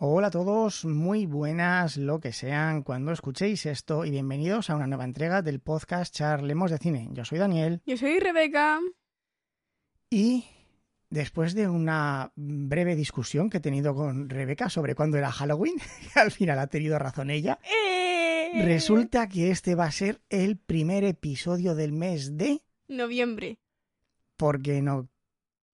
Hola a todos, muy buenas lo que sean cuando escuchéis esto y bienvenidos a una nueva entrega del podcast Charlemos de Cine. Yo soy Daniel Yo soy Rebeca. y después de una breve discusión que he tenido con Rebeca sobre cuándo era Halloween, que al final ha tenido razón ella, ¡Eh! resulta que este va a ser el primer episodio del mes de... Noviembre. Porque no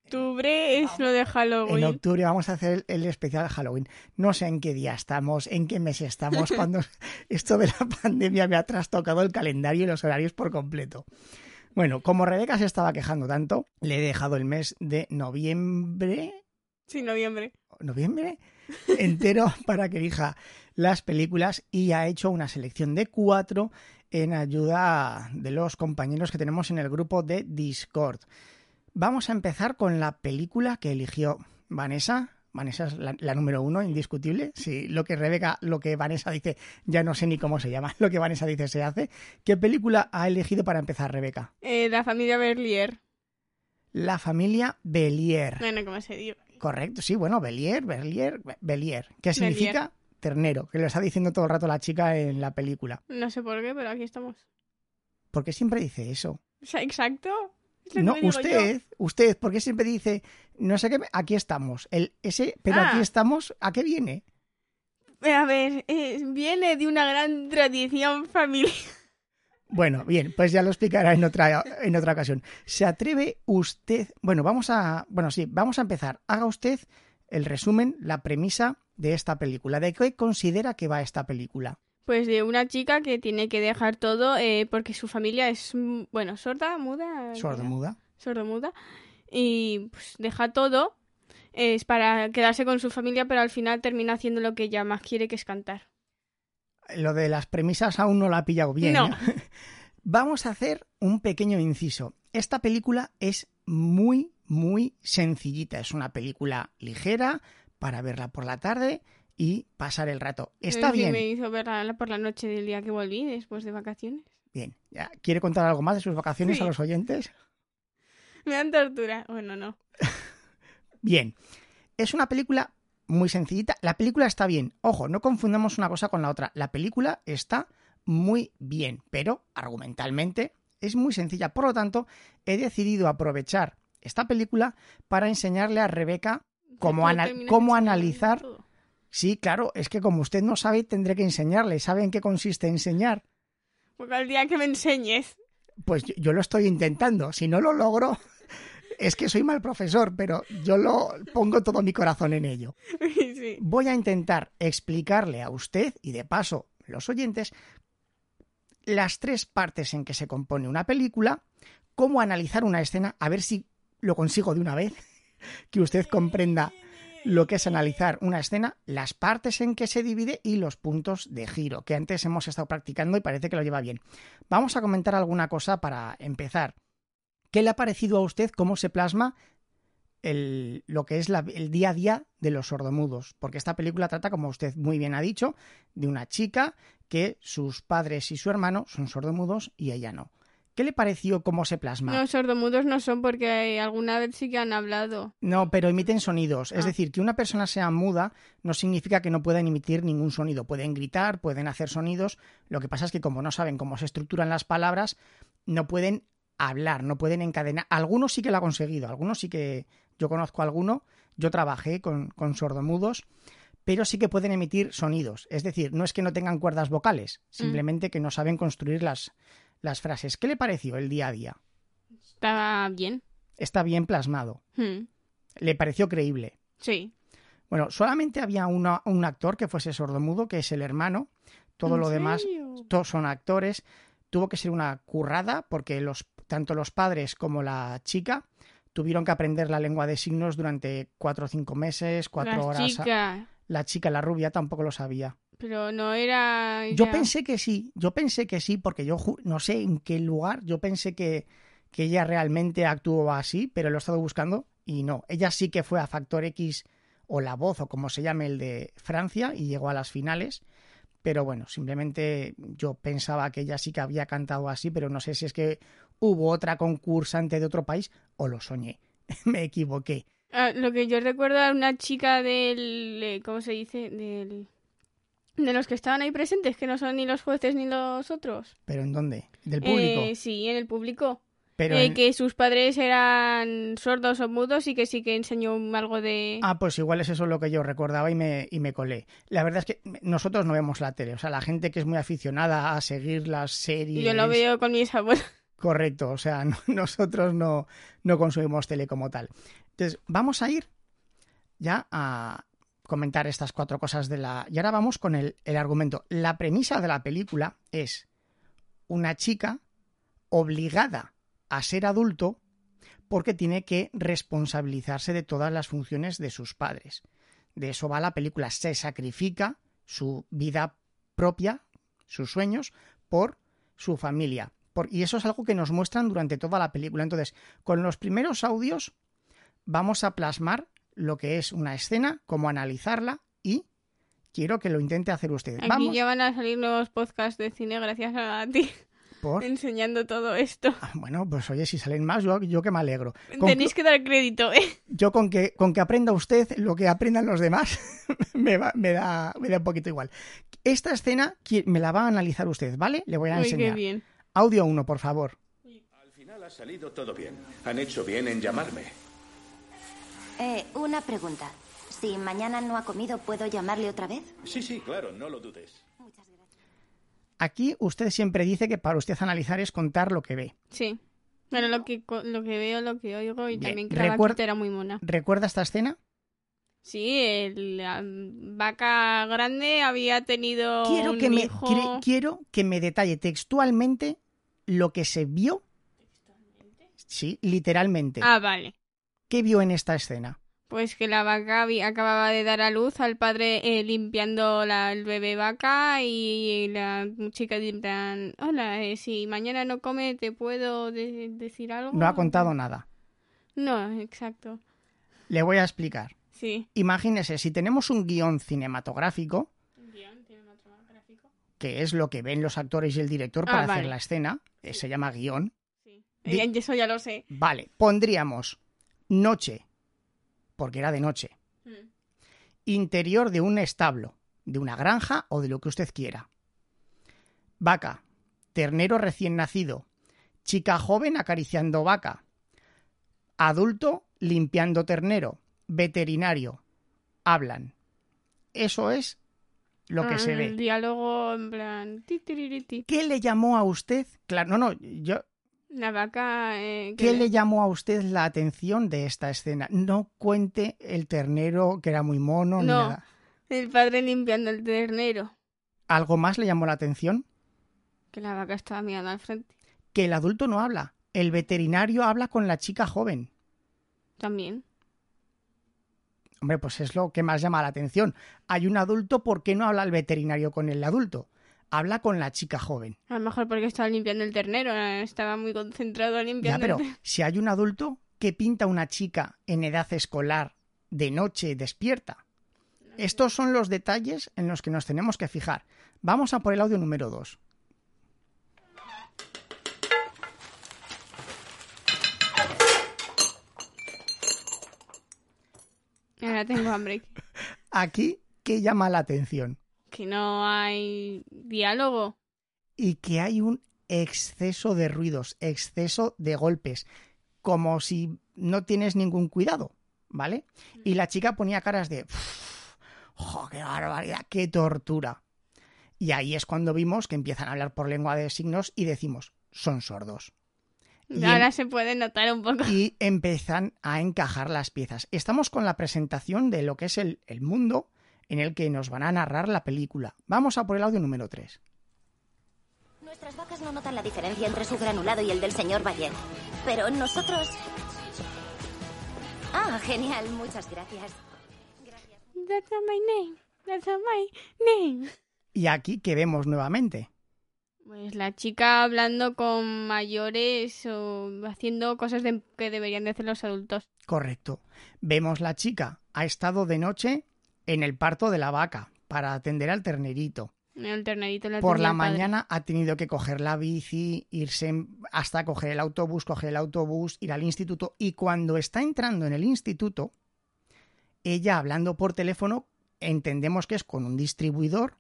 Octubre es lo de En Halloween. octubre vamos a hacer el especial Halloween. No sé en qué día estamos, en qué mes estamos, cuando esto de la pandemia me ha trastocado el calendario y los horarios por completo. Bueno, como Rebeca se estaba quejando tanto, le he dejado el mes de noviembre, Sí, noviembre. noviembre entero para que elija las películas y ha hecho una selección de cuatro en ayuda de los compañeros que tenemos en el grupo de Discord. Vamos a empezar con la película que eligió Vanessa. Vanessa es la, la número uno, indiscutible. Sí, lo que Rebeca, lo que Vanessa dice, ya no sé ni cómo se llama. Lo que Vanessa dice se hace. ¿Qué película ha elegido para empezar, Rebeca? Eh, la familia Berlier. La familia Belier. Bueno, ¿cómo se dice? Correcto, sí, bueno, Belier, Belier, Belier. ¿Qué significa? Ternero, que lo está diciendo todo el rato la chica en la película. No sé por qué, pero aquí estamos. ¿Por qué siempre dice eso? Exacto. No, usted, usted, ¿por qué siempre dice, no sé qué, aquí estamos? El, ese, pero Ah. aquí estamos, ¿a qué viene? yo. A ver, eh, viene de una gran tradición familiar. Bueno, bien, pues ya lo explicará en otra, en otra ocasión. ¿Se atreve usted? Bueno, vamos a, bueno, sí, vamos a empezar. Haga usted el resumen, la premisa de esta película. ¿De qué considera que va esta película? Pues de una chica que tiene que dejar todo eh, porque su familia es, mm, bueno, sorda, muda. Sordomuda. sordomuda y pues deja todo es para quedarse con su familia pero al final termina haciendo lo que ella más quiere que es cantar Lo de las premisas aún no la ha pillado bien. No. ¿eh? Vamos a hacer un pequeño inciso. Esta película es muy, muy sencillita. Es una película ligera para verla por la tarde y pasar el rato. Está sí bien. me hizo verla por la noche del día que volví después de vacaciones Bien. Ya. ¿Quiere contar algo más de sus vacaciones Sí. a los oyentes? me dan tortura bueno no Bien. Es una película muy sencillita. La película está bien. Ojo, no confundamos una cosa con la otra. La película está muy bien, pero argumentalmente es muy sencilla. Por lo tanto, he decidido aprovechar esta película para enseñarle a Rebeca cómo, ana- cómo analizar. todo. Sí, claro, es que como usted no sabe, tendré que enseñarle. ¿Sabe en qué consiste enseñar? porque al día que me enseñes Pues yo, yo lo estoy intentando. Si no lo logro, es que soy mal profesor, pero yo lo pongo todo mi corazón en ello. sí. voy a intentar explicarle a usted y de paso los oyentes las tres partes en que se compone una película, cómo analizar una escena, a ver si lo consigo de una vez, que usted comprenda lo que es analizar una escena, las partes en que se divide y los puntos de giro, que antes hemos estado practicando y parece que lo lleva bien. Vamos a comentar alguna cosa para empezar. ¿Qué le ha parecido a usted cómo se plasma el- lo que es el día a día de los sordomudos, porque esta película trata, como usted muy bien ha dicho, de una chica que sus padres y su hermano son sordomudos y ella no. ¿Qué le pareció cómo se plasma? no sordomudos no son porque alguna vez sí que han hablado No, pero emiten sonidos. Es Ah. decir, que una persona sea muda no significa que no puedan emitir ningún sonido. Pueden gritar, pueden hacer sonidos. Lo que pasa es que como no saben cómo se estructuran las palabras, no pueden hablar, no pueden encadenar. Algunos sí que lo ha conseguido, algunos sí que yo conozco a alguno. Yo trabajé con, con sordomudos, pero sí que pueden emitir sonidos. Es decir, no es que no tengan cuerdas vocales, simplemente que no saben construir las, las frases. ¿Qué le pareció el día a día? estaba bien Está bien plasmado. Hmm. Le pareció creíble. sí Bueno, solamente había una- un actor que fuese sordomudo, que es el hermano. Todo ¿En lo demás, todos son actores. Tuvo que ser una currada porque los, tanto los padres como la chica tuvieron que aprender la lengua de signos durante cuatro o cinco meses, cuatro la horas. chica La chica, la rubia, tampoco lo sabía. Pero no era Yo pensé que sí, yo pensé que sí, porque yo no sé en qué lugar, yo pensé que, que ella realmente actuó así, pero lo he estado buscando y no. Ella sí que fue a Factor X o La Voz o como se llame el de Francia y llegó a las finales. Pero bueno, simplemente yo pensaba que ella sí que había cantado así, pero no sé si es que hubo otra concursante de otro país o lo soñé. Me equivoqué. Ah, lo que yo recuerdo a una chica del... eh, ¿Cómo se dice? Del... De los que estaban ahí presentes, que no son ni los jueces ni los otros. ¿Pero en dónde? ¿Del público? Eh, sí, en el público. Pero Eh, en- Que sus padres eran sordos o mudos y que sí que enseñó algo de... Ah, pues igual es eso lo que yo recordaba y me, y me colé. La verdad es que nosotros no vemos la tele. O sea, la gente que es muy aficionada a seguir las series... Yo lo veo con mis abuelos. Correcto, o sea, no- nosotros no, no consumimos tele como tal. Entonces, vamos a ir ya a comentar estas cuatro cosas de la... Y ahora vamos con el, el argumento. La premisa de la película es una chica obligada a ser adulto porque tiene que responsabilizarse de todas las funciones de sus padres. De eso va la película. Se sacrifica su vida propia, sus sueños, por su familia. Por- y eso es algo que nos muestran durante toda la película. Entonces, con los primeros audios vamos a plasmar lo que es una escena, cómo analizarla y quiero que lo intente hacer usted. Aquí Vamos ya van a salir nuevos podcasts de cine gracias a ti por... enseñando todo esto. Ah, Bueno, pues oye, si salen más, yo, yo que me alegro. Con- Tenéis que dar crédito, ¿eh? Yo con que, con que aprenda usted lo que aprendan los demás, me, va- me da, me da un poquito igual. Esta escena me la va a analizar usted, ¿vale? Le voy a Uy, qué enseñar. bien. Audio 1, por favor. Al final ha salido todo bien. Han hecho bien en llamarme. Eh, una pregunta. Si mañana no ha comido, ¿puedo llamarle otra vez? Sí, sí, claro, no lo dudes. Muchas gracias. Aquí usted siempre dice que para usted analizar es contar lo que ve. Sí. Bueno, lo que, lo que veo, lo que oigo y Bien, también que la era muy mona. ¿Recuerda esta escena? Sí, el- la vaca grande había tenido Quiero un que, me, hijo... quiere- quiero que me detalle textualmente lo que se vio. Sí, literalmente. Ah, vale. ¿Qué vio en esta escena? Pues que la vaca acababa de dar a luz al padre eh, limpiando la, el bebé vaca y la chica plan, hola, eh, si mañana no come, ¿te puedo de- decir algo? No ha contado nada. No, exacto. Le voy a explicar. Sí. Imagínese, si tenemos un guion cinematográfico, que es lo que ven los actores y el director Ah, para vale. hacer la escena, eh, se llama guion. sí. Di- eso ya lo sé. Vale, pondríamos noche, porque era de noche. Mm. Interior de un establo, de una granja o de lo que usted quiera. Vaca, ternero recién nacido, chica joven acariciando vaca, adulto limpiando ternero, veterinario, hablan. Eso es lo que Ah, se ve. El diálogo en plan... ¿Qué le llamó a usted? Claro, no, no, yo, La vaca... eh, que ¿Qué le llamó a usted la atención de esta escena? No cuente el ternero que era muy mono ni No. nada. El padre limpiando el ternero. ¿Algo más le llamó la atención? Que la vaca estaba mirando al frente. Que el adulto no habla. El veterinario habla con la chica joven. También. Hombre, pues es lo que más llama la atención. Hay un adulto, ¿por qué no habla el veterinario con el adulto? Habla con la chica joven. A lo mejor porque estaba limpiando el ternero. Estaba muy concentrado Ya, limpiando pero el ternero. si hay un adulto, ¿qué pinta una chica en edad escolar de noche despierta? Estos son los detalles en los que nos tenemos que fijar. Vamos a por el audio número 2. Ahora tengo hambre. Aquí, ¿qué llama la atención? Que no hay diálogo. Y que hay un exceso de ruidos, exceso de golpes, como si no tienes ningún cuidado, ¿vale? Y la chica ponía caras de... ¡Jo, qué barbaridad! ¡Qué tortura! Y ahí es cuando vimos que empiezan a hablar por lengua de signos y decimos, son sordos. Y Ahora en- se puede notar un poco. y empiezan a encajar las piezas. Estamos con la presentación de lo que es el, el mundo en el que nos van a narrar la película. Vamos a por el audio número 3. Nuestras vacas no notan la diferencia entre su granulado y el del señor Bayer. Pero nosotros... Ah, genial, muchas gracias. Gracias. That's not my name. That's not my name. Y aquí que vemos nuevamente. Pues la chica hablando con mayores o haciendo cosas de- que deberían de hacer los adultos. Correcto. Vemos la chica ha estado de noche en el parto de la vaca para atender al ternerito. El ternerito la Por la padre. mañana ha tenido que coger la bici, irse hasta coger el autobús, coger el autobús, ir al instituto y cuando está entrando en el instituto, ella hablando por teléfono, entendemos que es con un distribuidor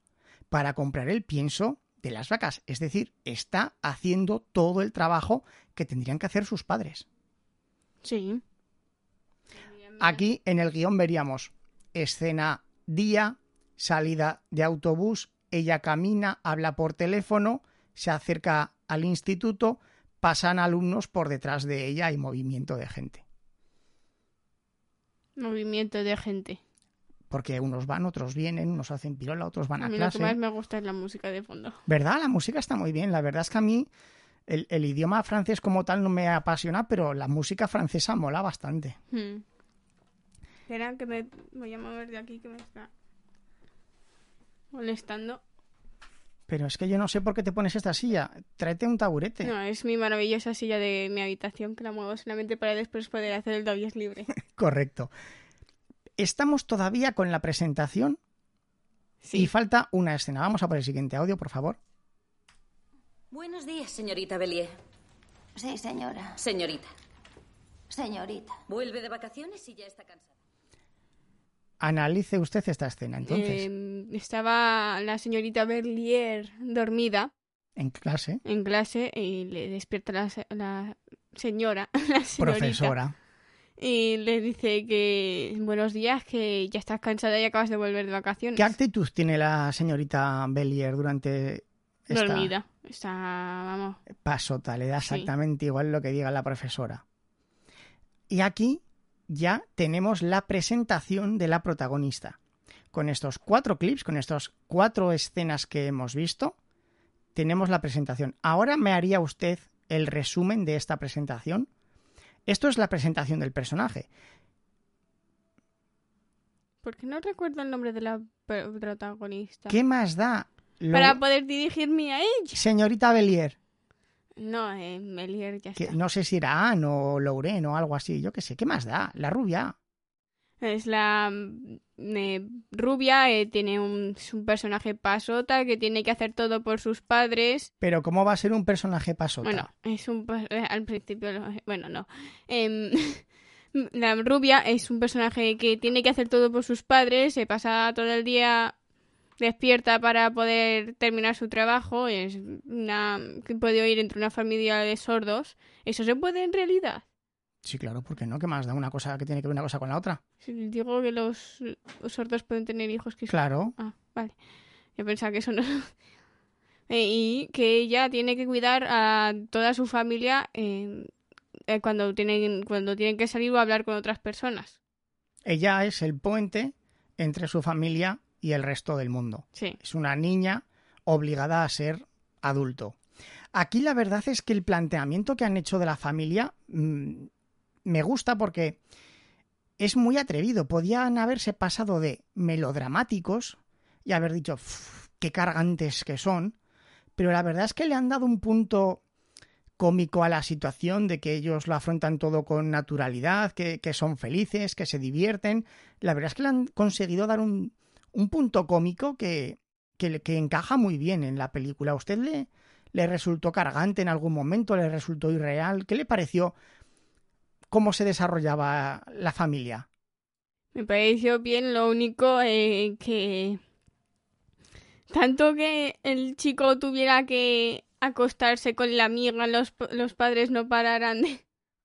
para comprar el pienso de las vacas. Es decir, está haciendo todo el trabajo que tendrían que hacer sus padres. Sí. Aquí en el guion veríamos escena día, salida de autobús, ella camina, habla por teléfono, se acerca al instituto, pasan alumnos por detrás de ella y movimiento de gente. Movimiento de gente. Porque unos van, otros vienen, unos hacen pirola, otros van a, A mí lo que más me gusta es la música de fondo. ¿Verdad? La música está muy bien. La verdad es que a mí el, el idioma francés como tal no me apasiona, pero la música francesa mola bastante. Hmm. Espera, que me voy a mover de aquí que me está molestando. Pero es que yo no sé por qué te pones esta silla. Tráete un taburete. No, es mi maravillosa silla de mi habitación que la muevo solamente para después poder hacer el dobles libre. Correcto. Estamos todavía con la presentación y falta una escena. Vamos a por el siguiente audio, por favor. Buenos días, señorita Bellier. Sí, señora. Señorita, Señorita. vuelve de vacaciones y ya está cansada. Analice usted esta escena, entonces, Eh, estaba la señorita Berlier dormida en clase, en clase y le despierta la, la señora, la señorita, profesora. y le dice que buenos días, que ya estás cansada y acabas de volver de vacaciones. ¿Qué actitud tiene la señorita Bellier durante esta Dormida. Está, vamos, pasota? Le da Sí. exactamente igual lo que diga la profesora. Y aquí ya tenemos la presentación de la protagonista. Con estos cuatro clips, con estas cuatro escenas que hemos visto, tenemos la presentación. Ahora me haría usted el resumen de esta presentación. Esto es la presentación del personaje. porque no recuerdo el nombre de la pr- protagonista. ¿Qué más da? Lo- Para poder dirigirme a ella. Señorita Bellier, No, eh, Melier ya que está. no sé si era Anne o Lorraine o algo así, yo qué sé, ¿qué más da? La rubia. Es la mm, eh, rubia, eh, tiene un, es un personaje pasota que tiene que hacer todo por sus padres. Pero ¿cómo va a ser un personaje pasota? Bueno, es un eh, al principio, lo- bueno, no. Em, la rubia es un personaje que tiene que hacer todo por sus padres, se pasa todo el día despierta para poder terminar su trabajo, es una que puede oír entre una familia de sordos. ¿Eso se puede en realidad? Sí, claro, ¿por qué no? ¿Qué más da una cosa que tiene que ver una cosa con la otra? Si digo que los, los sordos pueden tener hijos que Claro, Ah, vale. Yo pensaba que eso no. Eh, y que ella tiene que cuidar a toda su familia eh, eh, cuando tienen cuando tienen que salir o hablar con otras personas. ella es el puente entre su familia y el resto del mundo. Sí. Es una niña obligada a ser adulto. Aquí la verdad es que el planteamiento que han hecho de la familia mm, me gusta porque es muy atrevido. Podían haberse pasado de melodramáticos y haber dicho "Uf, qué cargantes que son, pero la verdad es que le han dado un punto cómico a la situación de que ellos lo afrontan todo con naturalidad, que, que son felices, que se divierten. La verdad es que le han conseguido dar un, un punto cómico que, que, encaja muy bien en la película. ¿A usted le, le resultó cargante en algún momento? ¿Le resultó irreal? ¿Qué le pareció cómo se desarrollaba la familia? Me pareció bien, lo único eh, que tanto que el chico tuviera que acostarse con la amiga, los, los padres no pararan de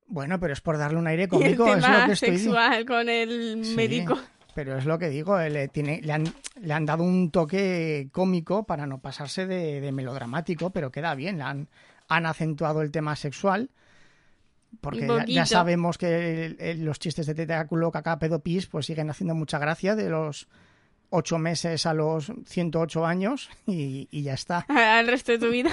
Bueno, pero es por darle un aire y el cómico, es lo tema estoy sexual con el Sí. médico. Pero es lo que digo, eh, le, tiene, le, han, le han dado un toque cómico para no pasarse de, de melodramático, pero queda bien, le han, han acentuado el tema sexual, porque ya, sabemos que el- el- los chistes de tentáculo, caca, pedo, pis, pues siguen haciendo mucha gracia de los ocho meses a los 108 años y, y ya está. Al resto de tu vida.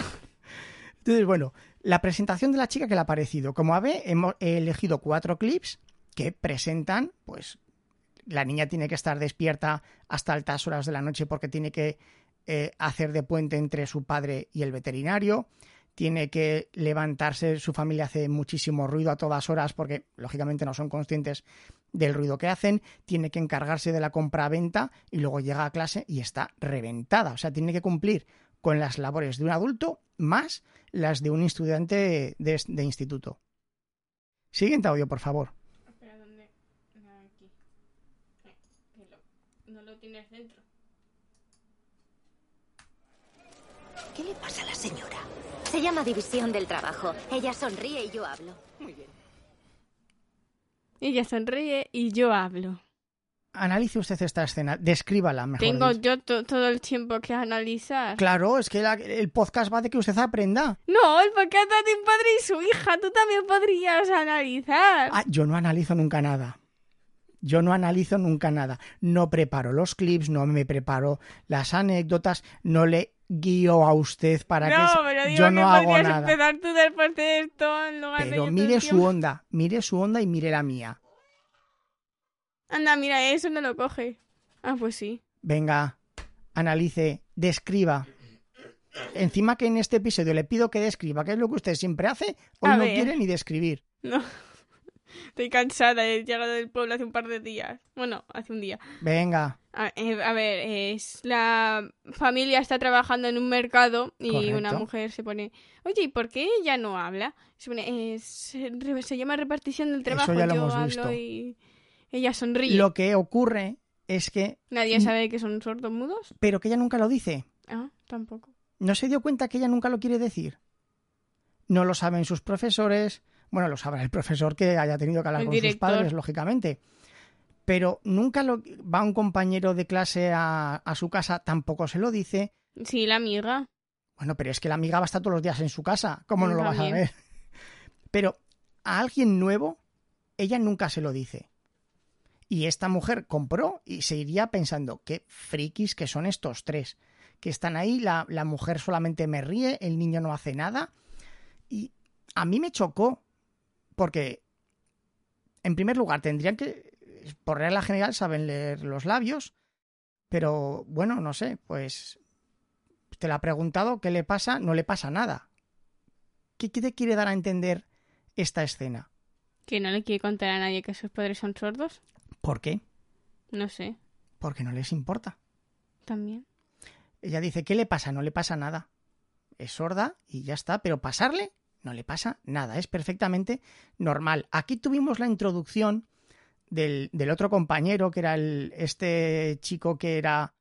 Entonces, bueno, la presentación de la chica que le ha parecido. Como ave, hemos he elegido cuatro clips que presentan, pues, la niña tiene que estar despierta hasta altas horas de la noche porque tiene que eh, hacer de puente entre su padre y el veterinario. Tiene que levantarse, su familia hace muchísimo ruido a todas horas porque, lógicamente, no son conscientes del ruido que hacen. Tiene que encargarse de la compra-venta y luego llega a clase y está reventada. O sea, tiene que cumplir con las labores de un adulto más las de un estudiante de, de instituto. Siguiente audio, por favor. ¿Qué le pasa a la señora? Se llama división del trabajo. Ella sonríe y yo hablo. Ella sonríe y yo hablo. Analice usted esta escena, descríbala mejor. Tengo dicho. yo to- todo el tiempo que analizar. Claro, es que la- el podcast va de que usted aprenda. No, el podcast de un padre y su hija. Tú también podrías analizar. Ah, yo no analizo nunca nada. Yo no analizo nunca nada. No preparo los clips, no me preparo las anécdotas, no le guío a usted para que... no, se- pero digo yo que no hago podrías nada. empezar tú después de esto en lugar Pero mire su onda, mire su onda y mire la mía. Anda, mira, eso no lo coge. Ah, pues sí. Venga, analice, describa. Encima que en este episodio le pido que describa, que es lo que usted siempre hace, hoy A no ver. quiere ni describir. No. Estoy cansada. He llegado del pueblo hace un par de días. Bueno, hace un día. Venga, A, eh, a ver, es la familia está trabajando en un mercado y Correcto. una mujer se pone, oye, ¿y por qué ella no habla? Se pone, "Eh, se, llama repartición del trabajo. ya lo Yo hemos hablo visto. y ella sonríe. lo que ocurre es que... Nadie sabe que son sordos mudos. Pero que ella nunca lo dice. Ah, tampoco. ¿No se dio cuenta que ella nunca lo quiere decir? No lo saben sus profesores. Bueno, lo sabrá el profesor que haya tenido que hablar El con sus padres, lógicamente. Pero nunca lo va un compañero de clase a, a su casa, tampoco se lo dice. Sí, la amiga. Bueno, pero es que la amiga va a estar todos los días en su casa. ¿Cómo no lo vas a ver? Pero a alguien nuevo, ella nunca se lo dice. Y esta mujer compró y se iría pensando, qué frikis que son estos tres. Que están ahí, la, la mujer solamente me ríe, el niño no hace nada. Y a mí me chocó, porque, en primer lugar, tendrían que, por regla general, saben leer los labios, pero bueno, no sé, pues te la ha preguntado, ¿qué le pasa? No le pasa nada. ¿Qué, te quiere dar a entender esta escena? Que no le quiere contar a nadie que sus padres son sordos. ¿Por qué? No sé. Porque no les importa. También. Ella dice, ¿qué le pasa? No le pasa nada. Es sorda y ya está, pero pasarle no le pasa nada. Es perfectamente normal. Aquí tuvimos la introducción del, del otro compañero, que era el, este chico que era...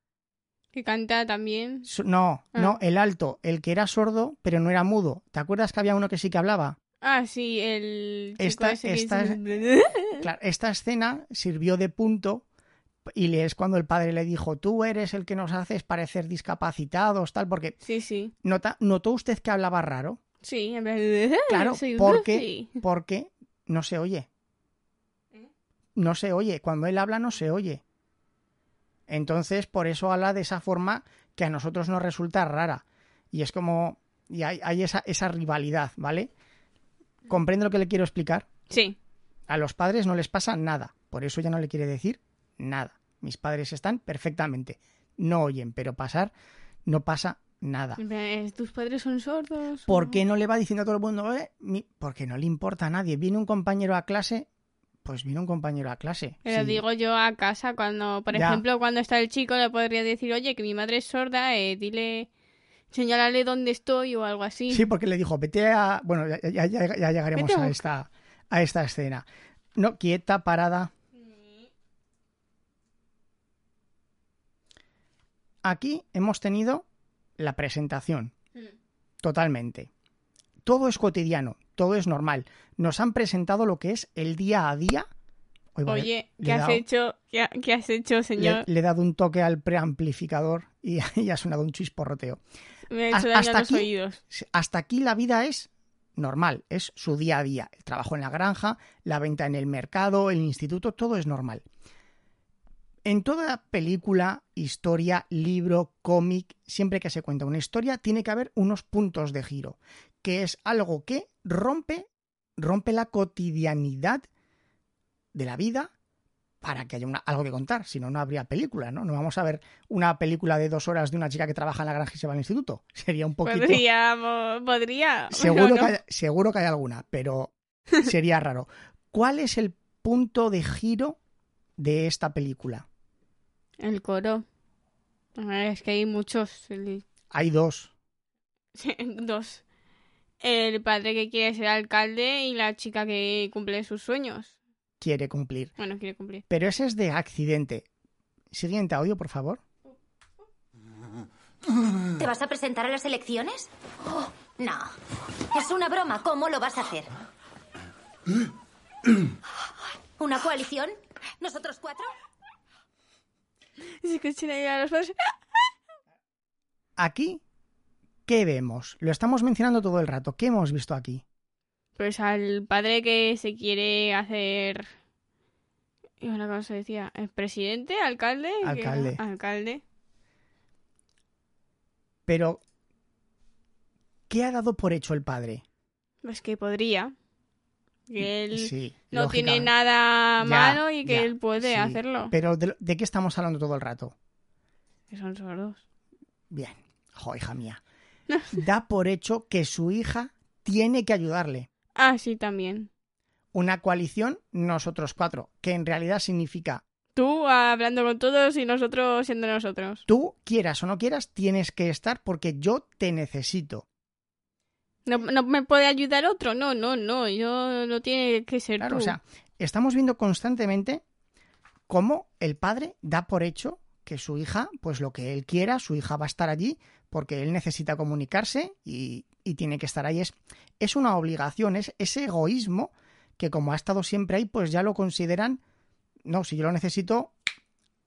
Que canta también. No, Ah. no, el alto, el que era sordo, pero no era mudo. ¿Te acuerdas que había uno que sí que hablaba? Ah, sí, el chico Esta- ese que esta Claro, esta escena sirvió de punto y es cuando el padre le dijo, tú eres el que nos haces parecer discapacitados, tal, porque Sí, sí. nota, ¿notó usted que hablaba raro? Sí, en vez de... Claro, soy un porque, porque no se oye. No se oye. Cuando él habla no se oye. Entonces, por eso habla de esa forma que a nosotros nos resulta rara. Y es como... Y hay, hay esa, esa rivalidad, ¿vale? ¿Comprende lo que le quiero explicar? Sí. A los padres no les pasa nada. Por eso ya no le quiere decir nada. Mis padres están perfectamente. No oyen, pero pasar no pasa nada. Eh, ¿Tus padres son sordos? ¿Por qué no le va diciendo a todo el mundo? "Eh, mi-"? Porque no le importa a nadie. Viene un compañero a clase, pues viene un compañero a clase. Pero Sí. digo yo a casa, cuando, por Ya. ejemplo, cuando está el chico, le podría decir, oye, que mi madre es sorda, eh, dile, señálale dónde estoy o algo así. Sí, porque le dijo, vete a... Bueno, ya, ya- llegaremos a esta, a esta escena. No, quieta, parada. Aquí hemos tenido la presentación. Mm. Totalmente. Todo es cotidiano, todo es normal. Nos han presentado lo que es el día a día. Oye, le ¿qué has dado- hecho? ¿Qué, ha- qué has hecho, Le, señor? le he dado un toque al preamplificador y, y ha sonado un chisporroteo. Me ha hecho daño hasta a los aquí- oídos. Hasta aquí la vida es normal, es su día a día. El trabajo en la granja, la venta en el mercado, el instituto, todo es normal. En toda película, historia, libro, cómic, siempre que se cuenta una historia, tiene que haber unos puntos de giro, que es algo que rompe, rompe la cotidianidad de la vida para que haya una- algo que contar, si no, no habría película, ¿no? No vamos a ver una película de dos horas de una chica que trabaja en la granja y se va al instituto. Sería un poquito... Podríamos, podría. Seguro, no. que hay, seguro que hay alguna, pero sería raro. ¿Cuál es el punto de giro de esta película? El coro. Ah, Es que hay muchos. el- Hay dos. Dos. El padre que quiere ser alcalde y la chica que cumple sus sueños. Quiere cumplir. Bueno, quiere cumplir. Pero ese es de accidente. Siguiente audio, por favor. ¿Te vas a presentar a las elecciones? Oh, no. Es una broma. ¿Cómo lo vas a hacer? ¿Una coalición? ¿Nosotros cuatro? Se escuchan ahí a los padres. Aquí, ¿qué vemos? Lo estamos mencionando todo el rato. ¿Qué hemos visto aquí? Pues al padre que se quiere hacer. ¿Y ahora cómo se decía? ¿El presidente? ¿Alcalde? Alcalde. Alcalde. Pero, ¿qué ha dado por hecho el padre? Pues que podría. Que él Sí, no tiene nada Ya, malo y que ya, él puede sí. hacerlo. Pero, ¿de, de qué estamos hablando todo el rato? Que son sordos. Bien. Jo, hija mía. Da por hecho que su hija tiene que ayudarle. Ah, sí, también. Una coalición, nosotros cuatro, que en realidad significa Tú hablando con todos y nosotros siendo nosotros. tú, quieras o no quieras, tienes que estar porque yo te necesito. ¿No, no me puede ayudar otro? No, no, no. Yo no tiene que ser Claro, tú. o sea, estamos viendo constantemente cómo el padre da por hecho que su hija, pues lo que él quiera, su hija va a estar allí porque él necesita comunicarse y, y tiene que estar ahí. Es, es una obligación, es ese egoísmo que como ha estado siempre ahí, pues ya lo consideran, no, si yo lo necesito,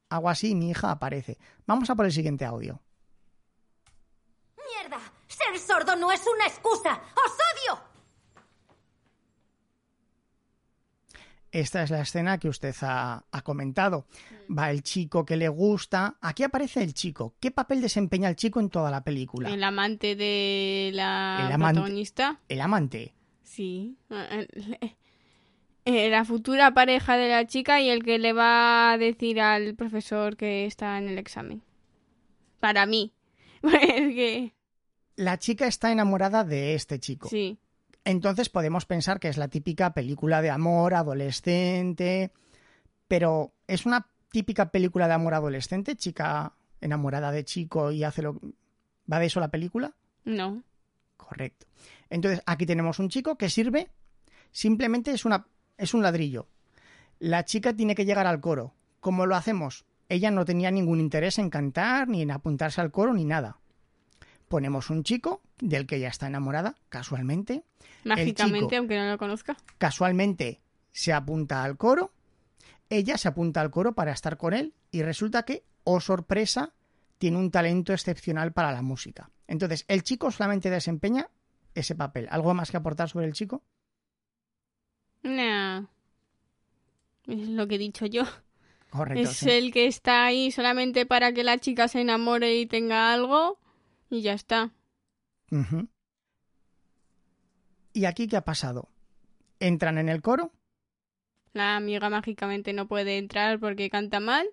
hago así y mi hija aparece. Vamos a por el siguiente audio. ¡Ser sordo no es una excusa! ¡Os odio! Esta es la escena que usted ha, ha comentado. Va el chico que le gusta. Aquí aparece el chico. ¿Qué papel desempeña el chico en toda la película? El amante de la El amante. protagonista. El amante. Sí. La futura pareja de la chica y el que le va a decir al profesor que está en el examen. Para mí. Es que. La chica está enamorada de este chico. Sí. Entonces podemos pensar que es la típica película de amor adolescente. Pero ¿es una típica película de amor adolescente? Chica enamorada de chico y hace lo... ¿Va de eso la película? No. Correcto. Entonces, aquí tenemos un chico que sirve, simplemente es, una, es un ladrillo. La chica tiene que llegar al coro. ¿Cómo lo hacemos? Ella no tenía ningún interés en cantar, ni en apuntarse al coro, ni nada. Ponemos un chico del que ella está enamorada, casualmente. Mágicamente, chico. aunque no lo conozca. Casualmente se apunta al coro. Ella se apunta al coro para estar con él y resulta que, oh sorpresa, tiene un talento excepcional para la música. Entonces, el chico solamente desempeña ese papel. ¿Algo más que aportar sobre el chico? Nah. Es lo que he dicho yo. Correcto. es sí. el que está ahí solamente para que la chica se enamore y tenga algo. Y ya está. ¿Y aquí qué ha pasado? Entran en el coro, La amiga mágicamente no puede entrar porque canta mal.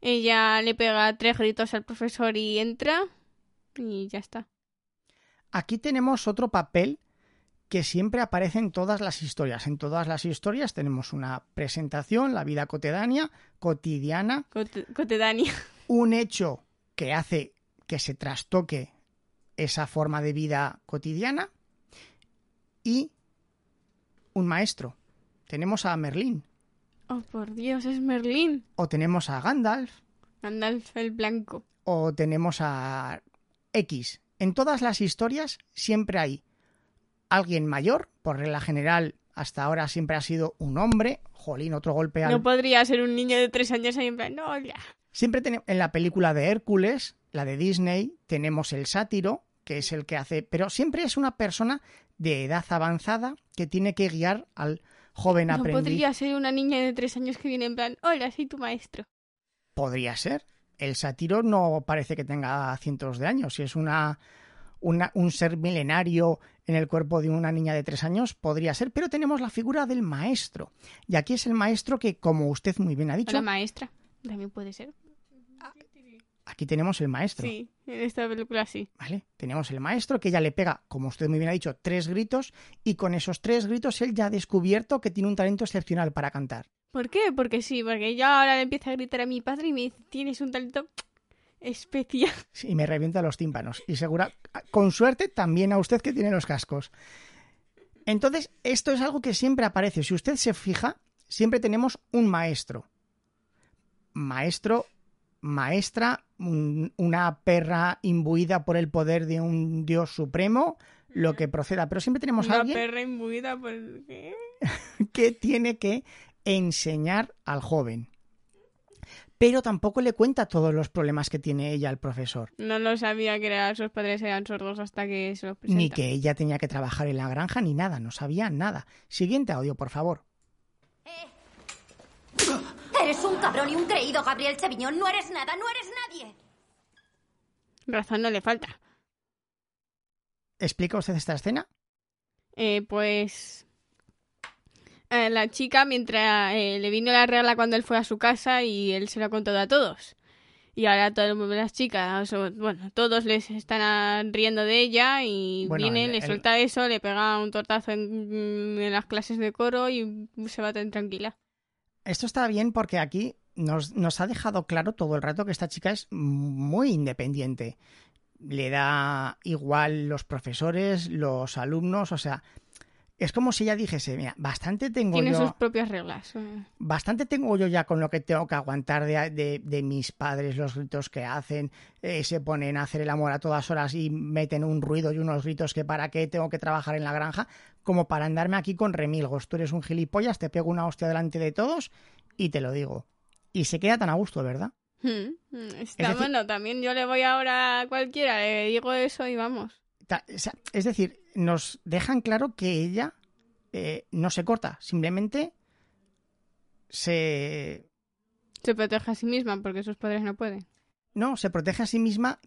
Ella le pega tres gritos al profesor y entra. Y ya está. Aquí tenemos otro papel que siempre aparece en todas las historias. En todas las historias tenemos una presentación, la vida cotidiana, cotidiana, Cotedania. un hecho que hace que se trastoque esa forma de vida cotidiana y un maestro. Tenemos a Merlín Oh, por Dios, es Merlín. o tenemos a Gandalf Gandalf el blanco. o tenemos a X. En todas las historias siempre hay alguien mayor, por regla general hasta ahora siempre ha sido un hombre, jolín, otro golpe al... No podría ser un niño de tres años ahí en plan, no, ya. Siempre tenemos en la película de Hércules, la de Disney, tenemos el sátiro, que es el que hace, pero siempre es una persona de edad avanzada que tiene que guiar al joven No aprendiz. podría ser una niña de tres años que viene en plan, hola, soy tu maestro. Podría ser. El sátiro no parece que tenga cientos de años. Si es una, una- un ser milenario en el cuerpo de una niña de tres años, podría ser. Pero tenemos la figura del maestro. Y aquí es el maestro que, como usted muy bien ha dicho, Hola, maestra. También puede ser. Aquí tenemos el maestro. Sí, en esta película sí. ¿Vale? Tenemos el maestro que ya le pega, como usted muy bien ha dicho, tres gritos. Y con esos tres gritos él ya ha descubierto que tiene un talento excepcional para cantar. ¿Por qué? Porque sí, porque yo ahora le empiezo a gritar a mi padre y me dice, tienes un talento especial. y me revienta los tímpanos. Y segura, con suerte, también a usted que tiene los cascos. Entonces, esto es algo que siempre aparece. Si usted se fija, siempre tenemos un maestro. Maestro maestra, un- una perra imbuida por el poder de un dios supremo, lo que proceda. Pero siempre tenemos a Una alguien perra imbuida por... ¿qué? que tiene que enseñar al joven. Pero tampoco le cuenta todos los problemas que tiene ella al profesor. No lo sabía que era- sus padres eran sordos hasta que se los presenta. Ni que ella tenía que trabajar en la granja ni nada, no sabía nada. Siguiente audio, por favor. Eres un cabrón y un creído, Gabriel Cheviñón. No eres nada, no eres nadie. Razón no le falta. ¿Explica usted esta escena? Eh, pues... eh, la chica, mientras eh, le vino la regla cuando él fue a su casa y él se lo ha contado a todos. Y ahora todas las chicas, bueno, todos les están riendo de ella y Bueno, viene, el- le el- suelta eso, le pega un tortazo en, en las clases de coro y se va tan tranquila. Esto está bien porque aquí nos, nos ha dejado claro todo el rato que esta chica es muy independiente. Le da igual los profesores, los alumnos, o sea, es como si ella dijese, mira, bastante tengo Tiene yo, sus propias reglas. eh. bastante tengo yo ya con lo que tengo que aguantar de, de- de mis padres, los gritos que hacen, eh, se ponen a hacer el amor a todas horas y meten un ruido y unos gritos que para qué tengo que trabajar en la granja, como para andarme aquí con remilgos. Tú eres un gilipollas, te pego una hostia delante de todos y te lo digo. Y se queda tan a gusto, ¿verdad? Hmm, hmm, Está decir- bueno, también yo le voy ahora a cualquiera, le digo eso y vamos. Es decir, nos dejan claro que ella eh, no se corta, simplemente se, Se protege a sí misma porque sus padres no pueden. no, se protege a sí misma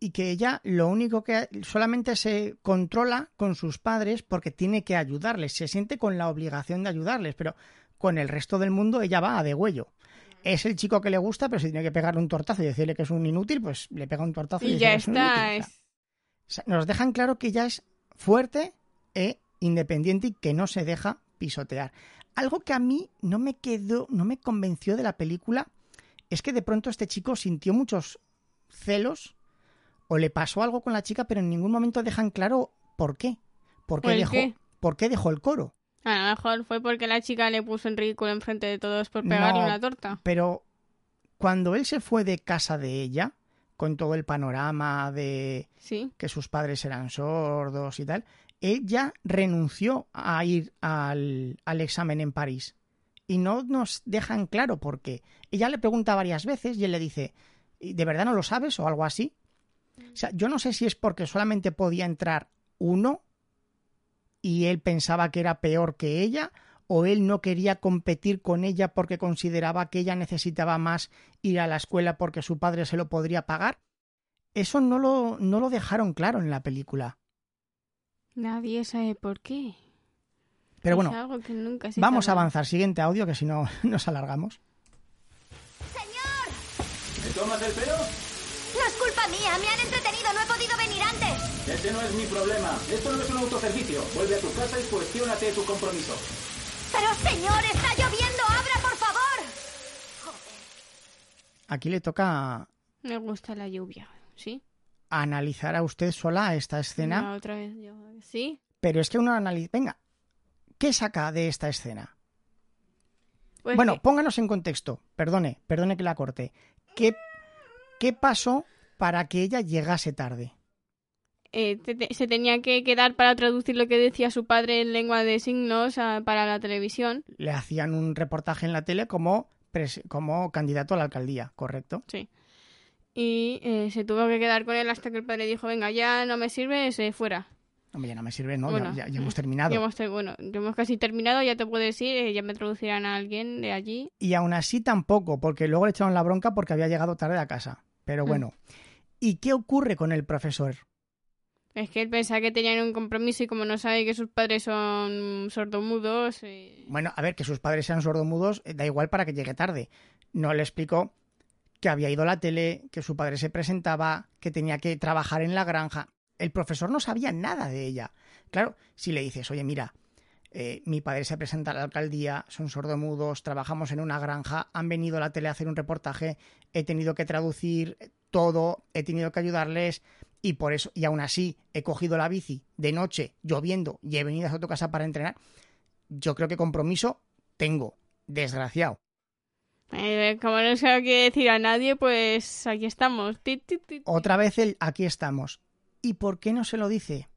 y que ella lo único que solamente se controla con sus padres porque tiene que ayudarles, se siente con la obligación de ayudarles, pero con el resto del mundo ella va a degüello. Es el chico que le gusta, pero si tiene que pegarle un tortazo y decirle que es un inútil, pues le pega un tortazo y, ya es un está. es- O sea, nos dejan claro que ella es fuerte e independiente y que no se deja pisotear. Algo que a mí no me quedó, no me convenció de la película es que de pronto este chico sintió muchos celos o le pasó algo con la chica, pero en ningún momento dejan claro por qué. ¿Por qué, ¿El dejó, qué? ¿Por qué dejó el coro? A lo mejor fue porque la chica le puso en ridículo enfrente de todos por pegarle No. una torta. Pero cuando él se fue de casa de ella, con todo el panorama de Sí. que sus padres eran sordos y tal, ella renunció a ir al, al examen en París. Y no nos dejan claro por qué. Ella le pregunta varias veces y él le dice, "¿Y ¿de verdad no lo sabes? o algo así. O sea, yo no sé si es porque solamente podía entrar uno y él pensaba que era peor que ella, o él no quería competir con ella porque consideraba que ella necesitaba más ir a la escuela porque su padre se lo podría pagar. Eso no lo, no lo dejaron claro en la película. Nadie sabe por qué. Pero bueno, algo que nunca se vamos a avanzar. Siguiente audio, que si no nos alargamos. ¿Me tomas el pelo? No es culpa mía, me han entretenido, no he podido venir antes. Ese no es mi problema. Esto no es un autoservicio. Vuelve a tu casa y cuestiónate tu compromiso. Pero señor, está lloviendo, abra, por favor. Aquí le toca Me gusta la lluvia, ¿sí? analizar a usted sola esta escena. Otra vez yo... ¿Sí? Pero es que uno analiza. Venga, ¿qué saca de esta escena? Pues bueno, que- pónganos en contexto. Perdone, perdone que la corte. ¿Qué, ¿Qué pasó para que ella llegase tarde? Eh, te- te- se tenía que quedar para traducir lo que decía su padre en lengua de signos ah, para la televisión. Le hacían un reportaje en la tele como, como candidato a la alcaldía, ¿correcto? Sí. Y eh, se tuvo que quedar con él hasta que el padre dijo, venga, ya no me sirves, eh, fuera. Hombre, ya no me sirve, ¿no? Ya- Bueno, ya, ya hemos terminado. Ya hemos, bueno, ya hemos casi terminado, ya te puedes ir, eh, ya me traducirán a alguien de allí. Y aún así tampoco, porque luego le echaron la bronca porque había llegado tarde a casa. Pero Mm. bueno. ¿Y qué ocurre con el profesor? Es que él pensaba que tenían un compromiso y como no sabe que sus padres son sordomudos... eh, Bueno, a ver, que sus padres sean sordomudos, eh, da igual para que llegue tarde. No le explicó que había ido a la tele, que su padre se presentaba, que tenía que trabajar en la granja. El profesor no sabía nada de ella. Claro, si le dices, oye, mira, eh, mi padre se presenta a la alcaldía, son sordomudos, trabajamos en una granja, han venido a la tele a hacer un reportaje, he tenido que traducir todo, he tenido que ayudarles y por eso, y aún así, he cogido la bici de noche, lloviendo, y he venido a tu casa para entrenar. Yo creo que compromiso tengo, desgraciado. Eh, como no se lo quiere decir a nadie, pues aquí estamos. Ti, ti, ti. Otra vez el aquí estamos. ¿Y por qué no se lo dice?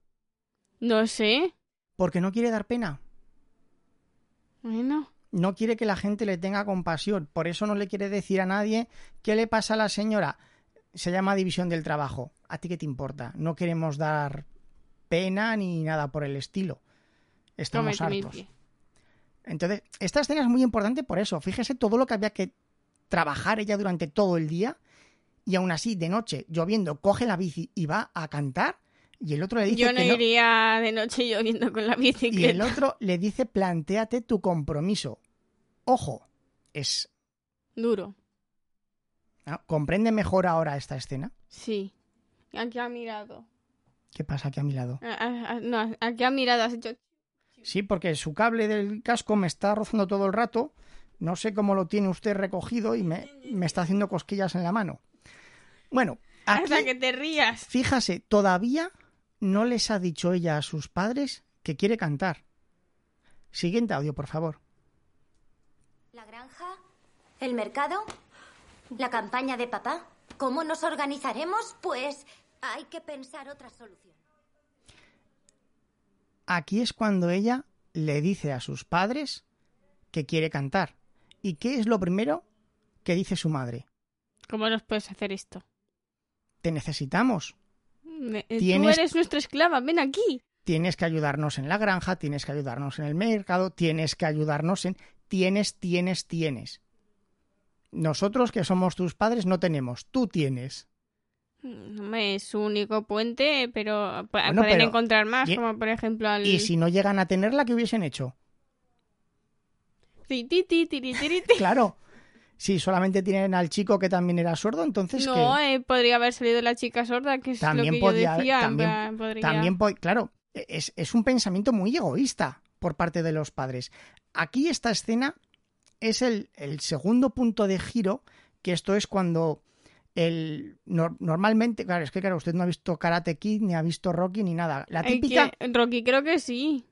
No sé. Porque no quiere dar pena. Bueno, No quiere que la gente le tenga compasión. Por eso no le quiere decir a nadie qué le pasa a la señora. Se llama división del trabajo. ¿A ti qué te importa? No queremos dar pena ni nada por el estilo. Estamos hartos. Entonces, esta escena es muy importante por eso. Fíjese todo lo que había que trabajar ella durante todo el día y aún así, de noche, lloviendo, coge la bici y va a cantar y el otro le dice Yo no que no. iría de noche lloviendo con la Y el bicicleta. otro le dice, plantéate tu compromiso. Ojo, es... Duro. ¿No? ¿Comprende mejor ahora esta escena? Sí. Aquí ha mirado. ¿Qué pasa aquí a mi lado? Ah, ah, ah, no, aquí ha mirado, has hecho... Sí, porque su cable del casco me está rozando todo el rato. No sé cómo lo tiene usted recogido y me, me está haciendo cosquillas en la mano. Bueno, aquí, Hasta que te rías. fíjase, todavía no les ha dicho ella a sus padres que quiere cantar. Siguiente audio, por favor. ¿La granja? ¿El mercado? ¿La campaña de papá? ¿Cómo nos organizaremos? Pues hay que pensar otra solución. Aquí es cuando ella le dice a sus padres que quiere cantar. ¿Y qué es lo primero que dice su madre? ¿Cómo nos puedes hacer esto? Te necesitamos. Me- eh, Tú Tienes- eres nuestra esclava, ven aquí. Tienes que ayudarnos en la granja, tienes que ayudarnos en el mercado, tienes que ayudarnos en... Tienes, tienes, tienes. Nosotros que somos tus padres no tenemos, tú tienes. Es su único puente, pero Bueno, pueden pero- encontrar más, y- como por ejemplo al... Y si no llegan a tenerla, ¿qué hubiesen hecho? Claro. Si solamente tienen al chico que también era sordo, entonces No, eh, podría haber salido la chica sorda, que es También lo que podía- yo decía. también- podría- También, po- claro, es, es un pensamiento muy egoísta por parte de los padres. Aquí esta escena es el, el segundo punto de giro, que esto es cuando el nor- normalmente, claro, es que claro, usted no ha visto Karate Kid, ni ha visto Rocky, ni nada. La típica que- Rocky creo que sí,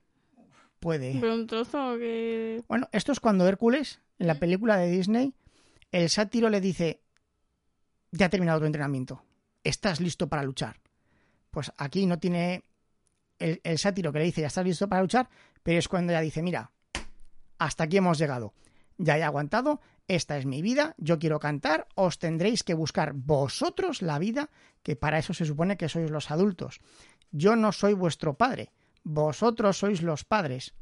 puede. pero un trozo que... Bueno, esto es cuando Hércules, en la película de Disney, el sátiro le dice, ya ha terminado tu entrenamiento, estás listo para luchar. Pues aquí no tiene el, el sátiro que le dice, ya estás listo para luchar, pero es cuando ella dice, mira, hasta aquí hemos llegado, ya he aguantado, esta es mi vida, yo quiero cantar, os tendréis que buscar vosotros la vida, que para eso se supone que sois los adultos. Yo no soy vuestro padre, vosotros sois los padres.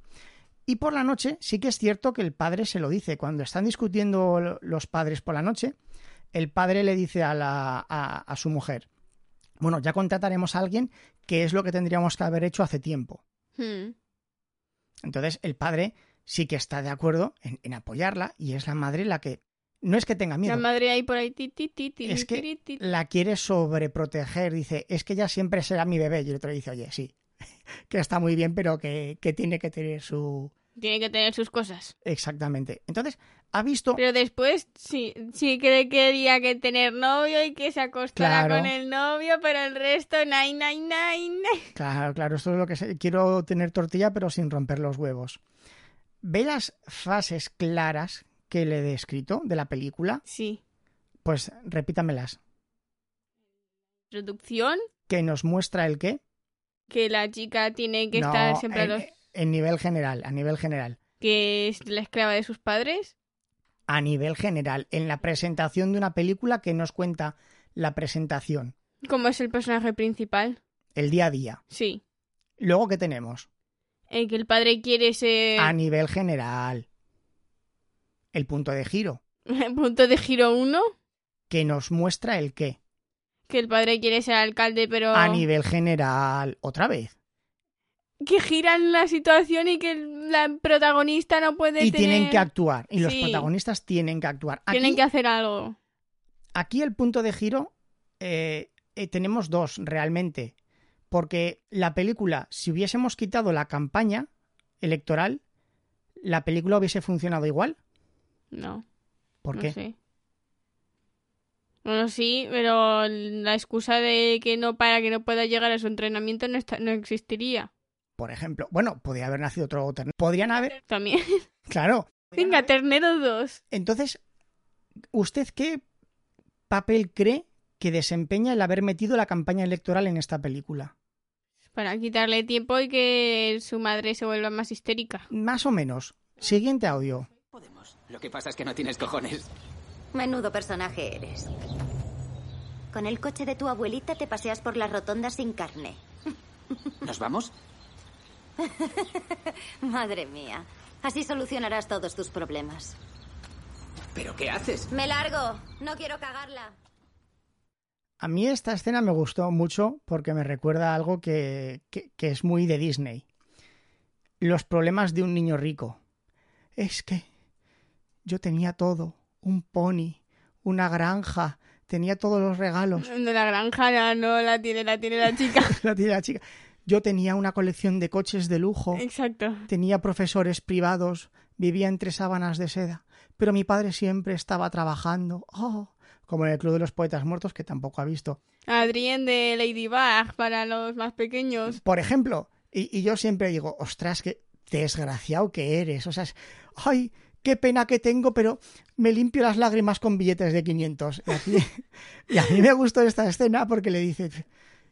Y por la noche sí que es cierto que el padre se lo dice. Cuando están discutiendo lo- los padres por la noche, el padre le dice a, la, a, a su mujer, bueno, ya contrataremos a alguien que es lo que tendríamos que haber hecho hace tiempo. Hmm. Entonces el padre sí que está de acuerdo en, en apoyarla y es la madre la que no es que tenga miedo, La madre ahí por ahí... Ti, ti, ti, es que la quiere sobreproteger. Dice, es que ella siempre será mi bebé. Y el otro dice, oye, sí, que está muy bien, pero que, que tiene que tener su... Tiene que tener sus cosas. Exactamente. Entonces, ha visto... Pero después sí, sí que quería que tener novio y que se acostara Claro. con el novio, pero el resto, nai, nai, nai. Claro, claro, esto es lo que se- quiero tener tortilla pero sin romper los huevos. ¿Ve las frases claras que le he escrito de la película? Sí. Pues repítamelas. Introducción, ¿Que nos muestra el qué? que la chica tiene que No, estar siempre a en, los... en nivel general, a nivel general. que es la esclava de sus padres. A nivel general, en la presentación de una película que nos cuenta la presentación, Como es el personaje principal. el día a día. Sí. Luego, ¿qué tenemos? El que el padre quiere ser A nivel general. El punto de giro, punto de giro 1. que nos muestra el qué. Que el padre quiere ser alcalde, pero A nivel general, otra vez. que giran la situación y que la protagonista no puede y tener... tienen que actuar. Y los protagonistas tienen que actuar. Aquí, Tienen que hacer algo. aquí el punto de giro eh, eh, tenemos dos realmente. Porque la película, si hubiésemos quitado la campaña electoral, la película hubiese funcionado igual. No. ¿Por no qué? sé. Bueno, sí, pero la excusa de que no para que no pueda llegar a su entrenamiento no, está, no existiría. Por ejemplo, bueno, podría haber nacido otro ternero. Podrían haber, También. claro. Venga, Ternero 2. Entonces, ¿Usted qué papel cree que desempeña el haber metido la campaña electoral en esta película? Para quitarle tiempo y que su madre se vuelva más histérica. Más o menos. Siguiente audio. Podemos. Lo que pasa es que no tienes cojones. Menudo personaje eres. Con el coche de tu abuelita te paseas por las rotondas sin carne. ¿Nos vamos? Madre mía. Así solucionarás todos tus problemas. ¿Pero qué haces? Me largo. No quiero cagarla. A mí esta escena me gustó mucho porque me recuerda a algo que, que, que es muy de Disney. Los problemas de un niño rico. Es que yo tenía todo. Un pony, una granja, tenía todos los regalos. De la granja ya no la tiene, la tiene la chica. La tiene la chica. Yo tenía una colección de coches de lujo, Exacto. tenía profesores privados, vivía entre sábanas de seda, pero mi padre siempre estaba trabajando. Oh, como en el Club de los Poetas Muertos, que tampoco ha visto. Adrien de Ladybug para los más pequeños. Por ejemplo, y, y yo siempre digo, ostras, qué desgraciado que eres. O sea, es, ay, qué pena que tengo, pero me limpio las lágrimas con billetes de 500. Y, aquí- y a mí me gustó esta escena porque le dice,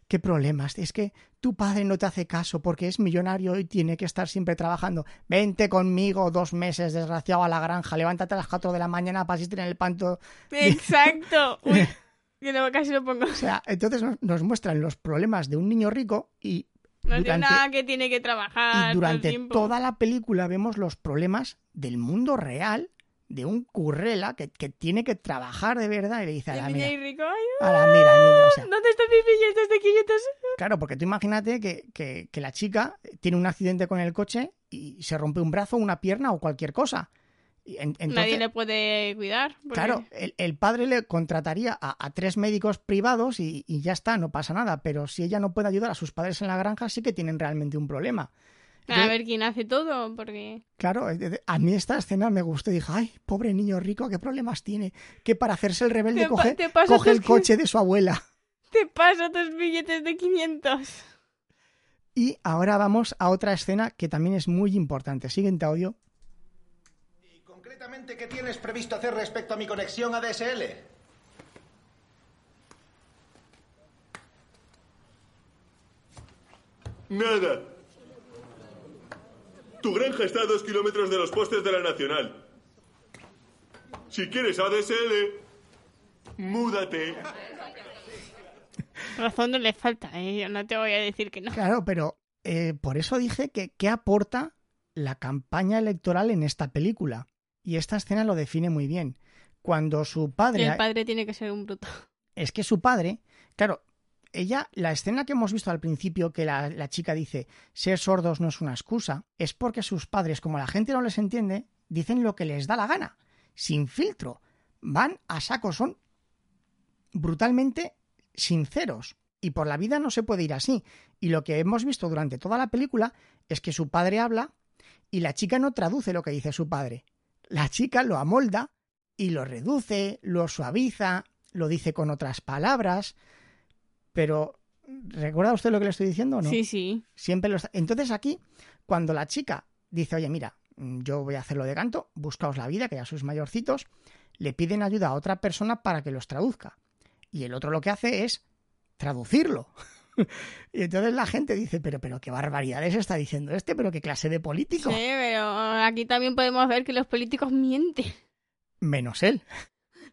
¿qué problemas? Es que tu padre no te hace caso porque es millonario y tiene que estar siempre trabajando. Vente conmigo dos meses, desgraciado, a la granja. Levántate a las 4 de la mañana para asistir en el panto. Exacto. Uy, que no, casi lo pongo. O sea, entonces nos, muestran los problemas de un niño rico y No tiene durante- nada que tiene que trabajar. Y todo el durante toda la película vemos los problemas del mundo real de un currela que, que tiene que trabajar de verdad y le dice a la mira, rico, ay, a la mira, niño, o sea, ¿Dónde están mis billetes de 500? claro, porque tú imagínate que, que- que la chica tiene un accidente con el coche y se rompe un brazo, una pierna o cualquier cosa. Entonces, Nadie le puede cuidar. porque- Claro, el, el padre le contrataría a, a tres médicos privados y, y ya está, no pasa nada. Pero si ella no puede ayudar a sus padres en la granja, sí que tienen realmente un problema. A ver quién hace todo, porque... Claro, a mí esta escena me gustó. Dije, ay, pobre niño rico, ¿qué problemas tiene? Que para hacerse el rebelde Te coge, te pasa coge el coche de su abuela. Te paso tus billetes de 500. Y ahora vamos a otra escena que también es muy importante. Siguiente audio. ¿Y concretamente qué tienes previsto hacer respecto a mi conexión ADSL? Nada. Tu granja está a dos kilómetros de los postes de la Nacional. Si quieres ADSL, múdate. Razón no le falta, ¿eh? Yo no te voy a decir que no. Claro, pero eh, por eso dije que qué aporta la campaña electoral en esta película. Y esta escena lo define muy bien. Cuando su padre... El padre tiene que ser un bruto. es que su padre, claro, ella, la escena que hemos visto al principio, que la, la chica dice, ser sordos no es una excusa, es porque sus padres, como la gente no les entiende, dicen lo que les da la gana, sin filtro, van a saco, son brutalmente sinceros. Y por la vida no se puede ir así. Y lo que hemos visto durante toda la película es que su padre habla y la chica no traduce lo que dice su padre. La chica lo amolda y lo reduce, lo suaviza, lo dice con otras palabras, pero ¿recuerda usted lo que le estoy diciendo o no? Sí, sí. Siempre lo está. Entonces aquí, cuando la chica dice, oye, mira, yo voy a hacerlo de canto, buscaos la vida, que ya sois mayorcitos, le piden ayuda a otra persona para que los traduzca. Y el otro lo que hace es traducirlo. y entonces la gente dice, pero, pero qué barbaridades está diciendo este, pero qué clase de político. Sí, pero aquí también podemos ver que los políticos mienten. Menos él.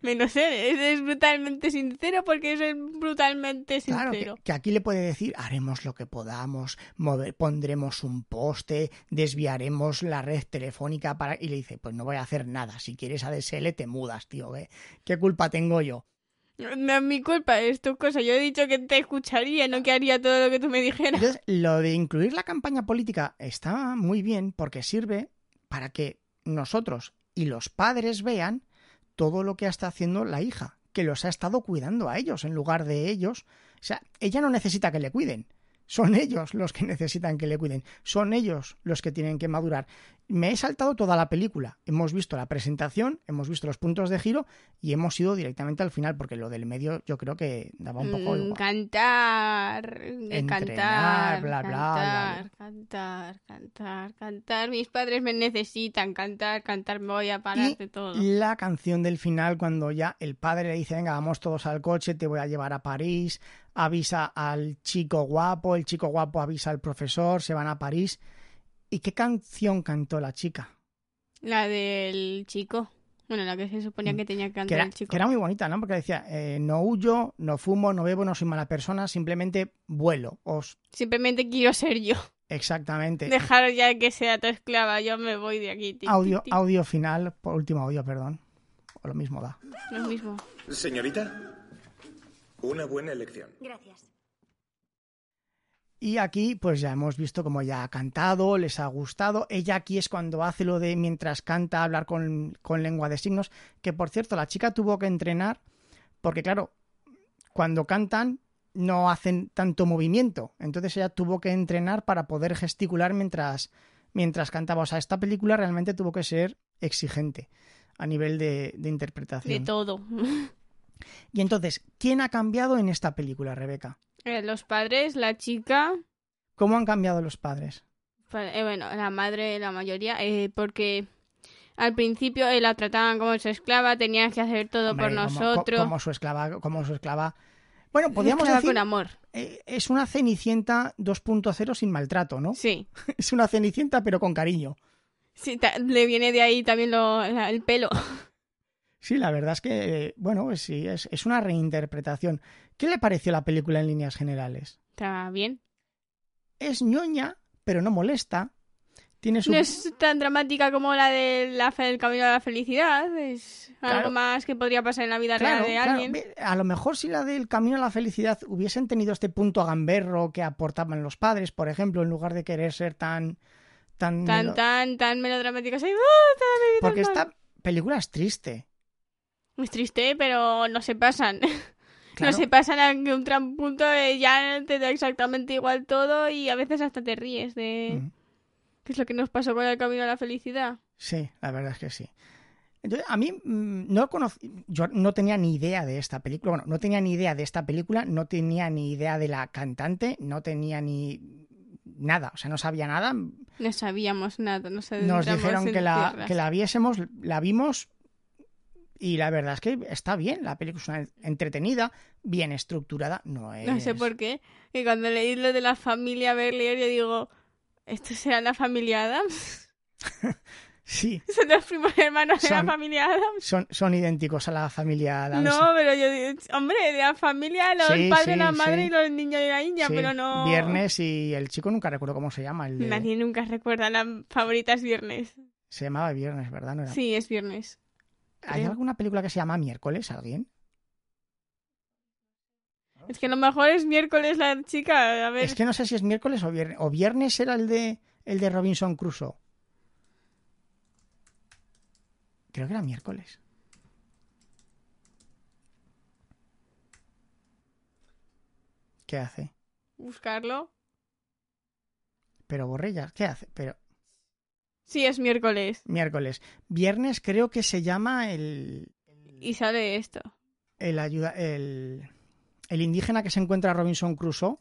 Menos él, es, es brutalmente sincero porque es brutalmente Claro, que, sincero. que aquí le puede decir, haremos lo que podamos, mover- pondremos un poste, desviaremos la red telefónica para... Y le dice, pues no voy a hacer nada, si quieres ADSL te mudas, tío, ¿qué, ¿Qué culpa tengo yo? No es mi culpa, es tu cosa. Yo he dicho que te escucharía, no que haría todo lo que tú me dijeras. Entonces, lo de incluir la campaña política está muy bien porque sirve para que nosotros y los padres vean todo lo que está haciendo la hija, que los ha estado cuidando a ellos en lugar de ellos. O sea, ella no necesita que le cuiden. Son ellos los que necesitan que le cuiden. Son ellos los que tienen que madurar. Me he saltado toda la película. Hemos visto la presentación, hemos visto los puntos de giro y hemos ido directamente al final, porque lo del medio yo creo que daba un poco igual. Cantar, Entrenar, cantar, bla, bla, cantar, bla. cantar, cantar, cantar. Mis padres me necesitan cantar, cantar, me voy a parar Y de todo. la canción del final, cuando ya el padre le dice, venga, vamos todos al coche, te voy a llevar a París, avisa al chico guapo, el chico guapo avisa al profesor, se van a París. ¿Y qué canción cantó la chica? La del chico. Bueno, la que se suponía que tenía que Mm. Que cantar era, el chico. que era muy bonita, ¿no? Porque decía, eh, no huyo, no fumo, no bebo, no soy mala persona, simplemente vuelo. Os... Simplemente quiero ser yo. Exactamente. Dejar ya que sea tu esclava, yo me voy de aquí. Tic, tic, Audio, tic. audio final, por último audio, perdón. O lo mismo da. Lo mismo. Señorita, una buena elección. Gracias. Y aquí, pues ya hemos visto como ya ha cantado, les ha gustado. Ella aquí es cuando hace lo de mientras canta hablar con, con lengua de signos. Que por cierto, la chica tuvo que entrenar, porque claro, cuando cantan no hacen tanto movimiento. Entonces ella tuvo que entrenar para poder gesticular mientras, mientras cantaba. O sea, esta película realmente tuvo que ser exigente a nivel de, de interpretación. De todo. Y entonces, ¿quién ha cambiado en esta película, Rebeca? Eh, Los padres, la chica, ¿Cómo han cambiado los padres? pa- eh, bueno, la madre, la mayoría, eh, porque al principio eh, la trataban como su esclava, tenían que hacer todo Hombre, por como- nosotros. Como, su esclava, como su esclava. Bueno, podríamos decir con amor. eh, es una cenicienta 2.0 sin maltrato, ¿no? Sí. Es una cenicienta pero con cariño. Sí, le viene de ahí también lo- el pelo. Sí, la verdad es que, eh, bueno, pues sí, es, es una reinterpretación. ¿Qué le pareció la película en líneas generales? Está bien. Es ñoña, pero no molesta. Tiene su... No es tan dramática como la del camino a la felicidad. Es Claro. algo más que podría pasar en la vida Claro, real de claro. alguien. Ve, A lo mejor si la del camino a la felicidad hubiesen tenido este punto gamberro que aportaban los padres, por ejemplo, en lugar de querer ser tan... tan, Tan, melo- tan, tan mi vida Porque mal". esta película es triste. Es triste, pero no se pasan. Claro. No se pasan a que un punto de ya te da exactamente igual todo y a veces hasta te ríes de Mm. qué es lo que nos pasó con el camino a la felicidad. Sí, la verdad es que sí. Entonces, a mí mm, no conocí, yo no tenía ni idea de esta película, bueno, no tenía ni idea de esta película, no tenía ni idea de la cantante, no tenía ni nada, o sea, no sabía nada. No sabíamos nada, no. Nos dijeron que la, tierras. que la viésemos, la vimos y la verdad es que está bien, la película es una entretenida, bien estructurada, no es... No sé por qué. Y cuando leí lo de la familia Berlier, yo digo, ¿esto será la familia Adams? Sí, ¿Son los primos hermanos de la familia Adams? son, son idénticos a la familia Adams. No, pero yo digo, hombre, de la familia, los Sí, padres, sí, la madre sí. y los niños y la niña, pero no... Viernes y el chico nunca recuerdo cómo se llama, el de- Nadie nunca recuerda, la favorita es Viernes. se llamaba Viernes, ¿verdad? No era- Sí, es Viernes. ¿Hay alguna película que se llama Miércoles, alguien? Es que a lo mejor es miércoles la chica, a ver... Es que no sé si es miércoles o viernes. O viernes era el de el de Robinson Crusoe. Creo que era miércoles. ¿Qué hace? Buscarlo. Pero Borrellas, ¿qué hace? Pero Sí, es miércoles. miércoles. Viernes creo que se llama el Y sale esto. el ayuda el el indígena que se encuentra a Robinson Crusoe.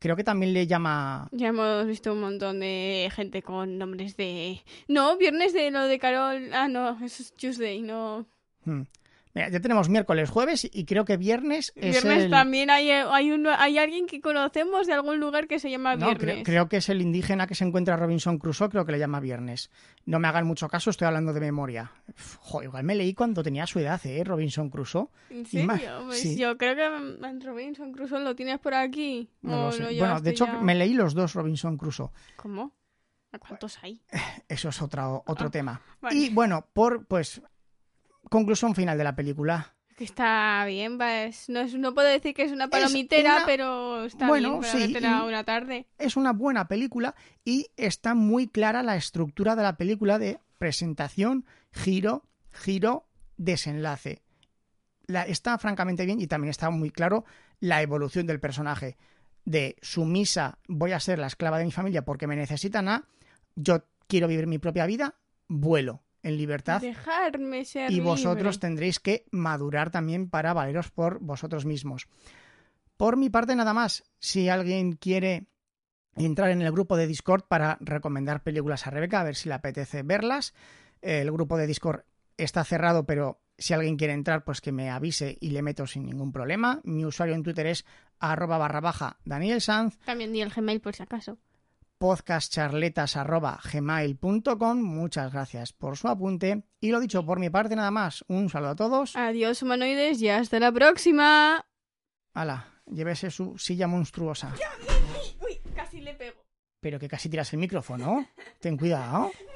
Creo que también le llama Ya hemos visto un montón de gente con nombres de... No, viernes de lo de Carol... Ah, no, eso es Tuesday, no... Hmm. Mira, ya tenemos miércoles, jueves y creo que viernes es Viernes el... también hay, hay, uno, hay alguien que conocemos de algún lugar que se llama No, Viernes. creo, creo que es el indígena que se encuentra Robinson Crusoe, creo que le llama Viernes. No me hagan mucho caso, estoy hablando de memoria. Igual me leí cuando tenía su edad, ¿eh? Robinson Crusoe. ¿En serio? Pues sí. yo creo que en Robinson Crusoe lo tienes por aquí. No lo sé. lo Bueno, de hecho, ya- me leí los dos Robinson Crusoe. ¿Cómo? ¿A cuántos hay? Eso es otro, otro Ah, tema. vale. Y bueno, por, pues, conclusión final de la película. Que está bien, va, es- no, es, no puedo decir que es una palomitera, una- pero está Bueno, bien para sí, una tarde. Es una buena película y está muy clara la estructura de la película de presentación, giro, giro, desenlace. La, está francamente bien y también está muy claro la evolución del personaje. de sumisa, voy a ser la esclava de mi familia porque me necesitan a yo quiero vivir mi propia vida, vuelo en libertad Dejarme ser y vosotros libre. tendréis que madurar también para valeros por vosotros mismos. Por mi parte, nada más. Si alguien quiere entrar en el grupo de Discord para recomendar películas a Rebeca, a ver si le apetece verlas. El grupo de Discord está cerrado, pero si alguien quiere entrar, pues que me avise y le meto sin ningún problema. Mi usuario en Twitter es arroba barra baja Daniel Sanz También di el Gmail por si acaso. podcastcharletas.gmail.com. Muchas gracias por su apunte. Y lo dicho, por mi parte nada más. Un saludo a todos. Adiós, humanoides, y hasta la próxima. Hala, llévese su silla monstruosa. Uy, casi le pego. Pero que casi tiras el micrófono. Ten cuidado. Emoción.